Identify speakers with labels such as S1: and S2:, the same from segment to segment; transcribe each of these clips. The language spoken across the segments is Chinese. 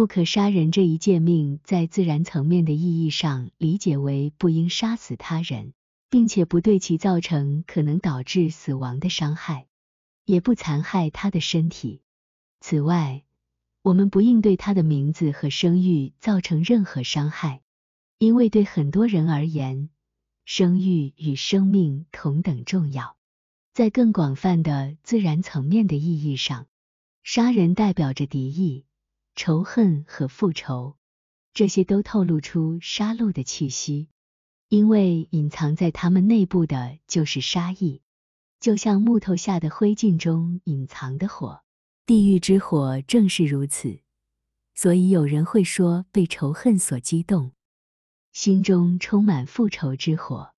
S1: 不可杀人这一诫命，在自然层面的意义上理解为不应杀死他人，并且不对其造成可能导致死亡的伤害，也不残害他的身体。此外，我们不应对他的名字和声誉造成任何伤害，因为对很多人而言，声誉与生命同等重要。在更广泛的自然层面的意义上，杀人代表着敌意。仇恨和复仇，这些都透露出杀戮的气息，因为隐藏在他们内部的就是杀意，就像木头下的灰烬中隐藏的火。地狱之火正是如此，所以有人会说被仇恨所激动，心中充满复仇之火。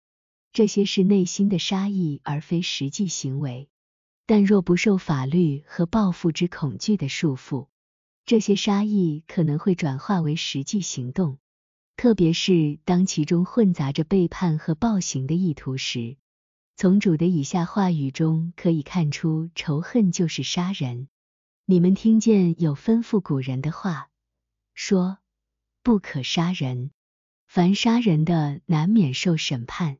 S1: 这些是内心的杀意，而非实际行为。但若不受法律和报复之恐惧的束缚，这些杀意可能会转化为实际行动，特别是当其中混杂着背叛和暴行的意图时。从主的以下话语中可以看出，仇恨就是杀人。你们听见有吩咐古人的话，说不可杀人，凡杀人的难免受审判。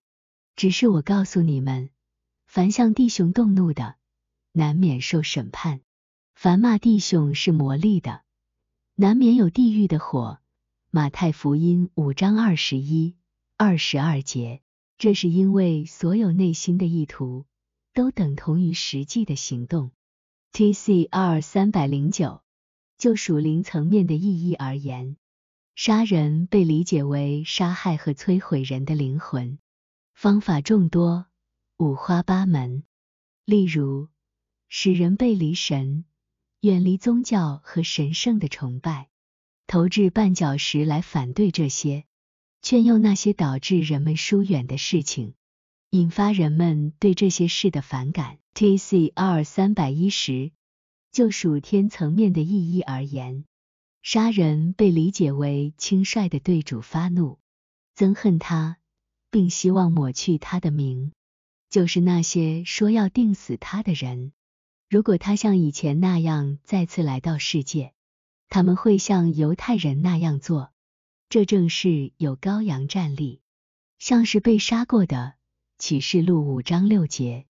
S1: 只是我告诉你们，凡向弟兄动怒的，难免受审判。凡骂弟兄是魔力的，难免有地狱的火。马太福音五章二十一、二十二节。这是因为所有内心的意图都等同于实际的行动。T C R 三百零九。就属灵层面的意义而言，杀人被理解为杀害和摧毁人的灵魂，方法众多，五花八门。例如，使人背离神。远离宗教和神圣的崇拜，投掷绊脚石来反对这些，劝诱那些导致人们疏远的事情，引发人们对这些事的反感。T C R 三百一十，就属天层面的意义而言，杀人被理解为轻率的对主发怒，憎恨他，并希望抹去他的名，就是那些说要定死他的人。如果他像以前那样再次来到世界，他们会像犹太人那样做。这正是有羔羊站立，像是被杀过的。启示录五章六节、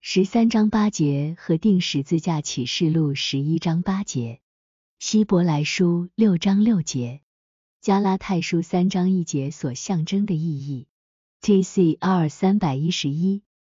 S1: 十三章八节和定十字架启示录十一章八节、希伯来书六章六节、加拉太书三章一节所象征的意义。T C R 三百一十一。